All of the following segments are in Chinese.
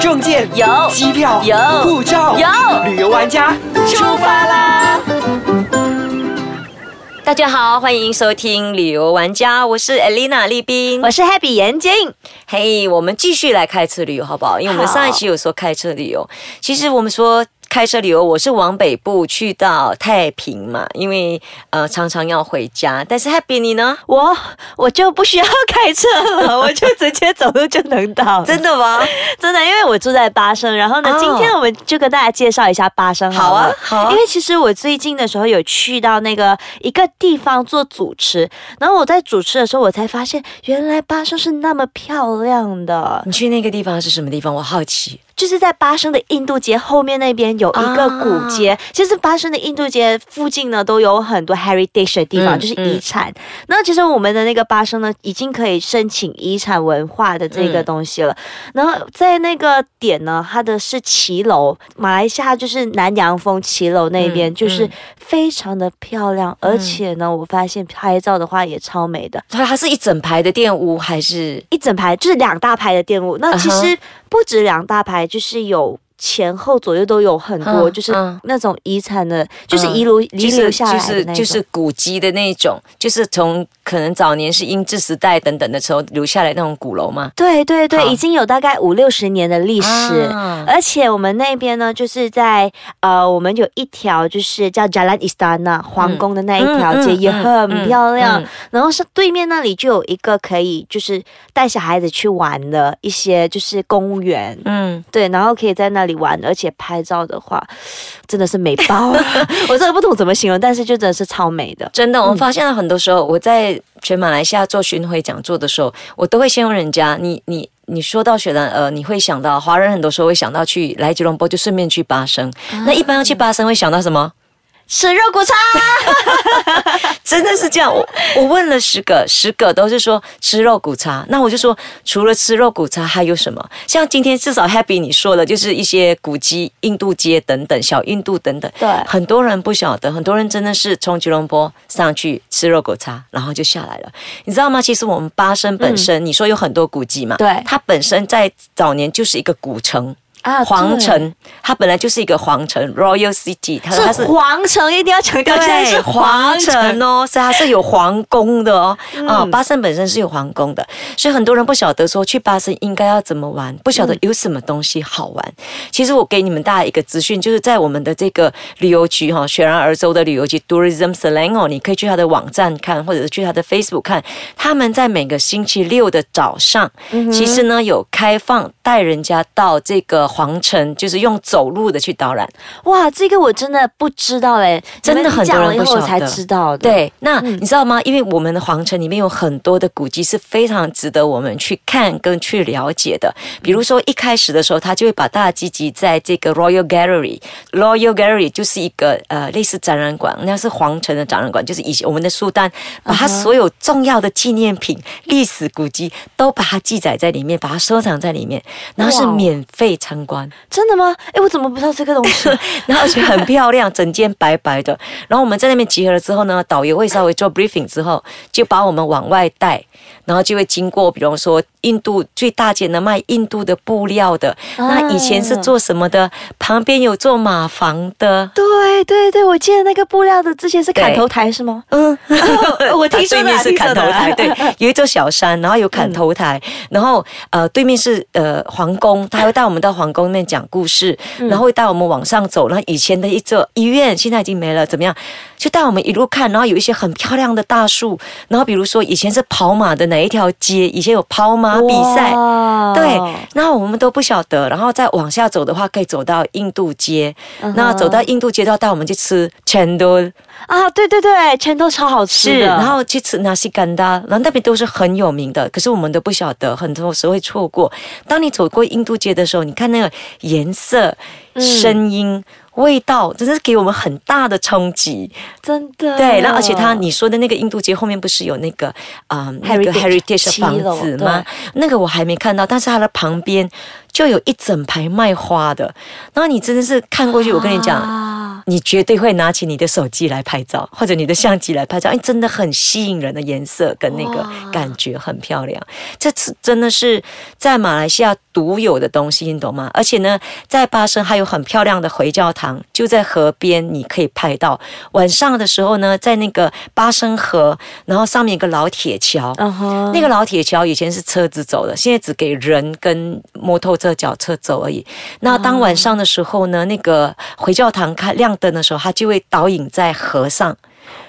证件有机票有护照有旅游玩家出发啦！大家好，欢迎收听旅游玩家，我是 Elena 丽斌。我是 Happy 严静，嘿我们继续来开车旅游好不好？因为我们上一期有说开车旅游，其实我们说。开车旅游，我是往北部去到太平嘛，因为呃常常要回家。但是 Happy 你呢？我我就不需要开车了，我就直接走路就能到。真的吗？真的，因为我住在巴生，然后呢，哦今天我们就跟大家介绍一下巴生好了啊好啊因为其实我最近的时候有去到那个一个地方做主持，然后我在主持的时候，我才发现原来巴生是那么漂亮的，你去那个地方是什么地方？我好奇。就是在巴生的印度街后面那边有一个古街，啊其实巴生的印度街附近呢都有很多 heritage 的地方，嗯就是遗产。那其实我们的那个巴生呢，已经可以申请遗产文化的这个东西了。然后在那个点呢，它的是骑楼，马来西亚就是南洋风骑楼那边，嗯就是嗯非常的漂亮，而且呢，我发现拍照的话也超美的。它它是一整排的店屋还是？一整排就是两大排的店屋，那其嗯实不止两大排，就是有。前后左右都有很多，嗯就是嗯那种遗产的，就是嗯遗留遗留下来就是。就是古迹的那种，就是从可能早年是英治时代等等的时候留下来那种鼓楼吗？对对对，已经有大概五六十年的历史。啊而且我们那边呢，就是在呃，我们有一条就是叫 Jalan Istana 皇宫的那一条街，嗯嗯也很漂亮。然后是对面那里就有一个可以就是带小孩子去玩的一些就是公园，嗯，对，然后可以在那里玩，而且拍照的话，真的是美爆了。我真的不懂怎么形容，但是就真的是超美的。真的，我发现了很多时候，我在全马来西亚做巡回讲座的时候，我都会先问人家，你你。你说到雪兰呃，你会想到华人很多时候会想到去来吉隆坡，就顺便去巴生。那一般要去巴生会想到什么？吃肉骨茶，真的是这样，我我问了十个，十个都是说吃肉骨茶。那我就说，除了吃肉骨茶还有什么？像今天至少 Happy 你说的，就是一些古迹、印度街等等，小印度等等。对很多人不晓得，很多人真的是从吉隆坡上去吃肉骨茶，然后就下来了。你知道吗？其实我们巴生本身，你说有很多古迹嘛，对它本身在早年就是一个古城。啊皇城，它本来就是一个皇城 （Royal City），它它是皇城，一定要强调，现在对，是皇皇城。哦，所以它是有皇宫的哦。啊、巴生本身是有皇宫的，所以很多人不晓得说去巴生应该要怎么玩，不晓得有什么东西好玩。其实我给你们大家一个资讯，就是在我们的这个旅游局哈，雪然而州的旅游局 Tourism Selangor，你可以去它的网站看，或者是去它的 Facebook 看，他们在每个星期六的早上，其实呢有开放带人家到这个皇城，就是用走路的去导览。哇，这个我真的不知道哎，真的很多人讲了以后我才不晓得知道的。，对，那你知道吗？因为我们的皇城里面有很多的古迹是非常值得我们去看跟去了解的。比如说一开始的时候，他就会把大家聚集在这个 Royal Gallery。Royal Gallery 就是一个呃类似展览馆，那是皇城的展览馆，就是以前我们的苏丹把他所有重要的纪念品、历史古迹都把它记载在里面，把它收藏在里面，然后是免费参观。真的吗？哎，我怎么不知道这个东西？然后而且很漂亮，整间白白的。然后我们在那边集合了之后呢，导游会稍微做 briefing 之后，就把我们往外带，然后就会经过，比如说印度最大间的卖印度的布料的，那以前是做什么的？旁边有做马房的。对对对，我记得那个布料的之前是砍头台是吗？嗯，我听说的对面是砍头台，对，有一座小山，然后有砍头台，然后呃对面是呃皇宫，他会带我们到皇宫那边讲故事，然后会带我们往上走，然后以前的一座医院现在已经没了，怎么样？就带我们一路看，然后有一些很漂亮的大树，然后比如说以前是跑马的哪一条街，以前有跑马比赛。哇对，然后我们都不晓得，然后再往下走的话，可以走到印度街。那走到印度街，都要带我们去吃 chendol，啊，对对对，全都超好吃，的。然后去吃纳西干达，然后那边都是很有名的，可是我们都不晓得，很多时候会错过。当你走过印度街的时候，你看那个颜色、声音、味道，真的是给我们很大的冲击。真的对，然后而且他你说的那个印度街后面不是有那个啊、那个 Heritage heritage 的房子吗？那个我还没看到，但是它的旁边就有一整排卖花的。然后你真的是看过去，我跟你讲。啊你绝对会拿起你的手机来拍照，或者你的相机来拍照，哎，真的很吸引人的颜色跟那个感觉很漂亮。这次真的是在马来西亚独有的东西，你懂吗？而且呢，在巴生还有很漂亮的回教堂，就在河边，你可以拍到。晚上的时候呢，在那个巴生河，然后上面一个老铁桥，那个老铁桥以前是车子走的，现在只给人跟摩托车、脚车走而已。那当晚上的时候呢，那个回教堂开亮灯的时候，它就会倒影在河上。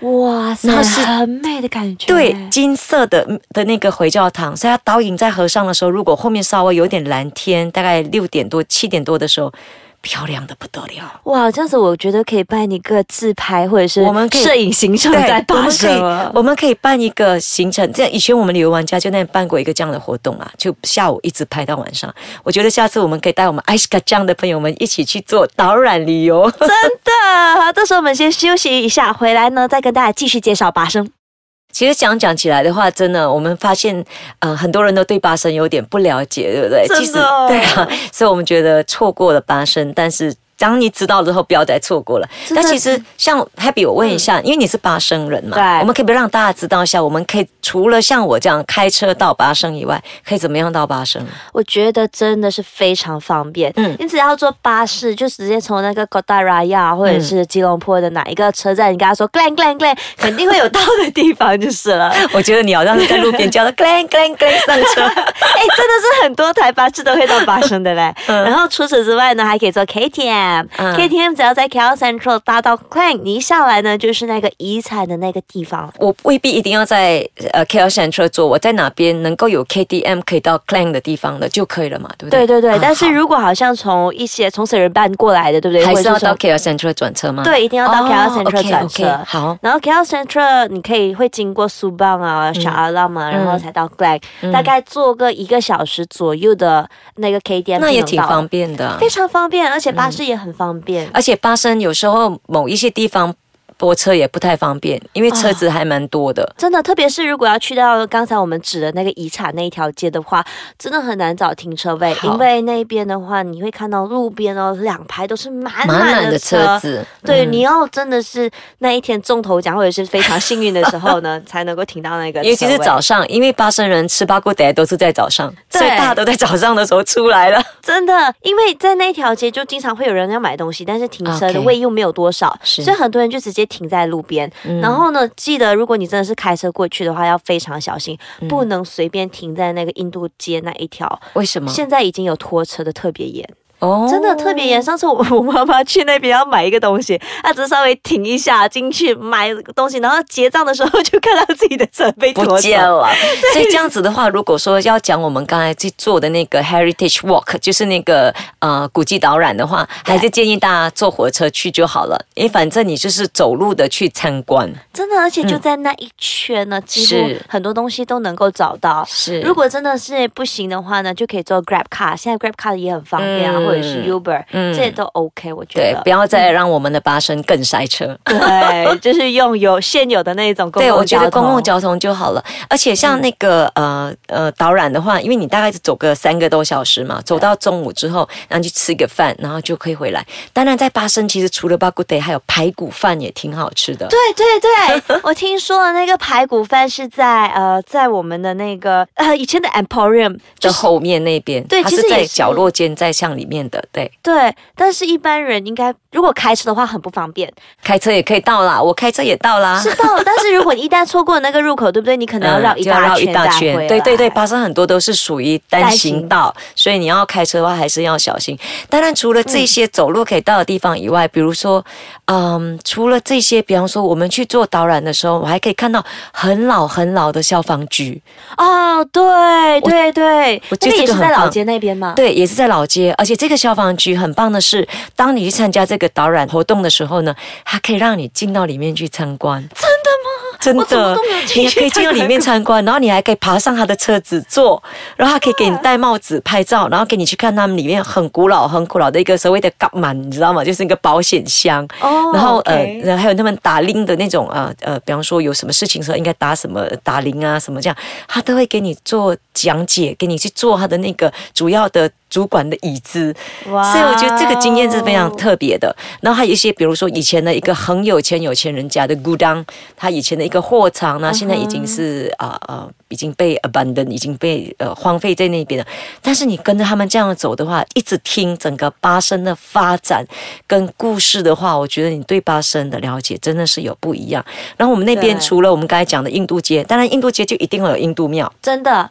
哇塞，很美的感觉。对，金色的的那个回教堂，所以它倒影在河上的时候，如果后面稍微有点蓝天，大概六点多、七点多的时候。漂亮的不得了哇！这样子我觉得可以办一个自拍或者是我们摄影行程在巴生，我们可以办一个行程。这样以前我们旅游玩家就那样办过一个这样的活动啊，就下午一直拍到晚上。我觉得下次我们可以带我们艾斯卡这样的朋友们一起去做导览旅游。真的，好，这时候我们先休息一下，回来呢再跟大家继续介绍巴生。其实讲讲起来的话，真的，我们发现，呃，很多人都对八生有点不了解，对不对？其实，对啊，所以我们觉得错过了八生，但是。当你知道之后，不要再错过了。但其实像 Happy，我问一下，因为你是八生人嘛，对，我们可以不让大家知道一下，我们可以除了像我这样开车到八生以外，可以怎么样到八生？我觉得真的是非常方便。嗯，你只要坐巴士，就直接从那个 g o d a r a y a 或者是吉隆坡的哪一个车站，你跟他说 Glen Glen Glen，肯定会有到的地方就是了。我觉得你好像是在路边叫他 Glen Glen Glen 上车。哎，真的是很多台巴士都会到巴生的嘞。然后除此之外呢，还可以坐 KTM，KTM。只要在 KL Central 搭到 Klang，你一下来呢，就是那个遗产的那个地方。我未必一定要在呃 KL Central 坐，我在哪边能够有 KTM 可以到 Klang 的地方的就可以了嘛，对不对？对对对。但是如果好像从一些从省人办过来的，对不对？还是要到 KL Central 转车吗？对，一定要到 KL Central 转车。好。然后 KL Central 你可以会经过苏邦啊、沙阿拉嘛，然后才到 Klang，大概坐个一个小时左右的那个 KTM，那也挺方便的，非常方便，而且巴士也很方便，而且巴士有时候某一些地方。泊车也不太方便，因为车子还蛮多的。真的，特别是如果要去到刚才我们指的那个遗产那一条街的话，真的很难找停车位，因为那边的话，你会看到路边哦，两排都是满满的车子。对，你要真的是那一天中头奖或者是非常幸运的时候呢，才能够停到那个。尤其是早上，因为巴生人吃八锅底都是在早上，所以大家都在早上的时候出来了。真的，因为在那条街就经常会有人要买东西，但是停车的位又没有多少，所以很多人就直接。停在路边，然后呢，记得如果你真的是开车过去的话，要非常小心，不能随便停在那个印度街那一条。为什么？现在已经有拖车的特别严。哦，真的特别严。上次我我妈妈去那边要买一个东西，她只是稍微停一下进去买东西，然后结账的时候就看到自己的车被不见了。所以这样子的话，如果说要讲我们刚才去做的那个 Heritage Walk，就是那个呃古迹导览的话，还是建议大家坐火车去就好了。因为反正你就是走路的去参观，真的，而且就在那一圈呢，几乎很多东西都能够找到。是，如果真的是不行的话呢，就可以坐 Grab Car，现在 Grab Car 也很方便啊。或者是 Uber，嗯，这都 OK，我觉得。对，不要再让我们的巴生更塞车。对，就是用有现有的那种公共交通。对，我觉得公共交通就好了。而且像那个呃呃导览的话，因为你大概是走个三个多小时嘛，走到中午之后，然后去吃个饭，然后就可以回来。当然，在巴生其实除了巴古德，还有排骨饭也挺好吃的。对对对，我听说了那个排骨饭是在呃在我们的那个呃以前的 Emporium 的后面那边，对，它是在角落间在巷里面。面的对对，但是一般人应该如果开车的话很不方便，开车也可以到啦，我开车也到啦，是到。但是如果你一旦错过那个入口，对不对？你可能要绕一大圈，一大圈。对对对，发生很多都是属于单行道，所以你要开车的话还是要小心。当然，除了这些走路可以到的地方以外，比如说，嗯，除了这些，比方说我们去做导览的时候，我还可以看到很老很老的消防局。哦，对对对，我觉得也是在老街那边吗？对，也是在老街，而且这。这个消防局很棒的是，当你去参加这个导览活动的时候呢，它可以让你进到里面去参观。真的吗？真的你还可以进到里面参观，然后你还可以爬上他的车子坐，然后他可以给你戴帽子拍照，然后给你去看他们里面很古老、很古老的一个所谓的港满，你知道吗？就是那个保险箱。哦然后呃，还有他们打铃的那种啊呃，比方说有什么事情的时候应该打什么打铃啊什么这样，他都会给你做讲解，给你去做他的那个主要的主管的椅子。哇所以我觉得这个经验是非常特别的。然后还有一些，比如说以前的一个很有钱有钱人家的古当，他以前的一个货场呢，现在已经是啊呃已经被 abandon，已经被呃荒废在那边了。但是你跟着他们这样走的话，一直听整个巴生的发展跟故事的话，我觉得你对巴生的了解真的是有不一样。然后我们那边除了我们刚才讲的印度街，当然印度街就一定会有印度庙。真的，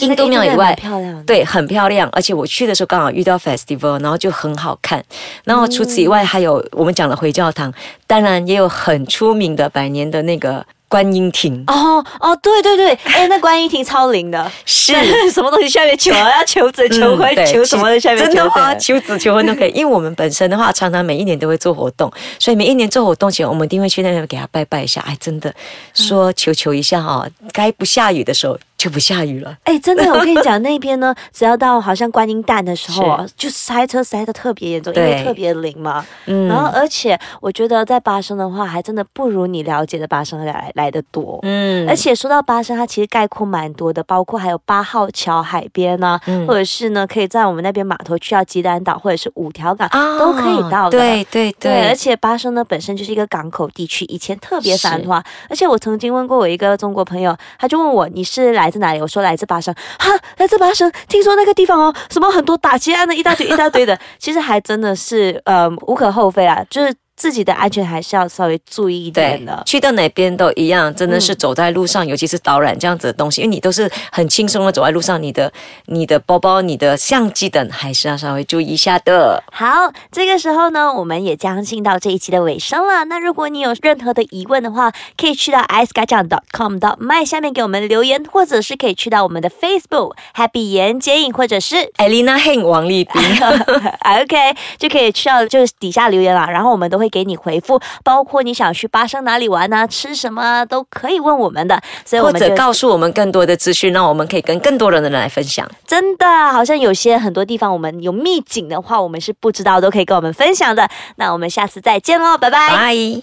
印度庙以外蛮漂亮。对，很漂亮，而且我去的时候刚好遇到 festival，然后就很好看。然后除此以外，还有我们讲的回教堂，当然也有很出名的百年的那个观音亭。哦哦，对对对，哎，那观音亭超灵的，是 什么东西下面求啊，要求子、求婚、嗯求什么的下面求真的话，求子求婚都可以。因为我们本身的话，常常每一年都会做活动，所以每一年做活动前，我们一定会去那边给他拜拜一下。哎，真的说求求一下哈、该不下雨的时候就不下雨了。哎，真的，我跟你讲，那边呢，只要到好像观音诞的时候啊，就塞车塞的特别严重，因为特别灵嘛。嗯然后，而且我觉得在巴生的话，还真的不如你了解的巴生来来的多。嗯而且说到巴生，它其实概括蛮多的，包括还有八号桥海边啊，嗯或者是呢，可以在我们那边码头去到吉兰岛，或者是五条港、啊都可以到的。对对对，而，且巴生呢本身就是一个港口地区，以前特别繁华。而且我曾经问过我一个中国朋友，他就问我你是来来自哪里？我说来自巴生。哈，来自巴生，听说那个地方哦，什么很多打劫案的一大堆一大堆的，其实还真的是呃无可厚非啊，就是自己的安全还是要稍微注意一点对的，。去到哪边都一样，真的是嗯走在路上，尤其是导览这样子的东西，因为你都是很轻松的走在路上，你的你的包包、你的相机等还是要稍微注意一下的。好，这个时候呢，我们也将近到这一期的尾声了。那如果你有任何的疑问的话，可以去到 i c e g a j a n c o m 到 my 下面给我们留言，或者是可以去到我们的 Facebook Happy 言接影，或者是 Elena Heng 王丽斌，OK 就可以去到就是底下留言啦，然后我们都会给你回复，包括你想去巴生哪里玩啊，吃什么啊，都可以问我们的。所以或者告诉我们更多的资讯，让我们可以跟更多人的人来分享。真的好像有些很多地方我们有秘境的话，我们是不知道，都可以跟我们分享的。那我们下次再见喽，拜拜。拜。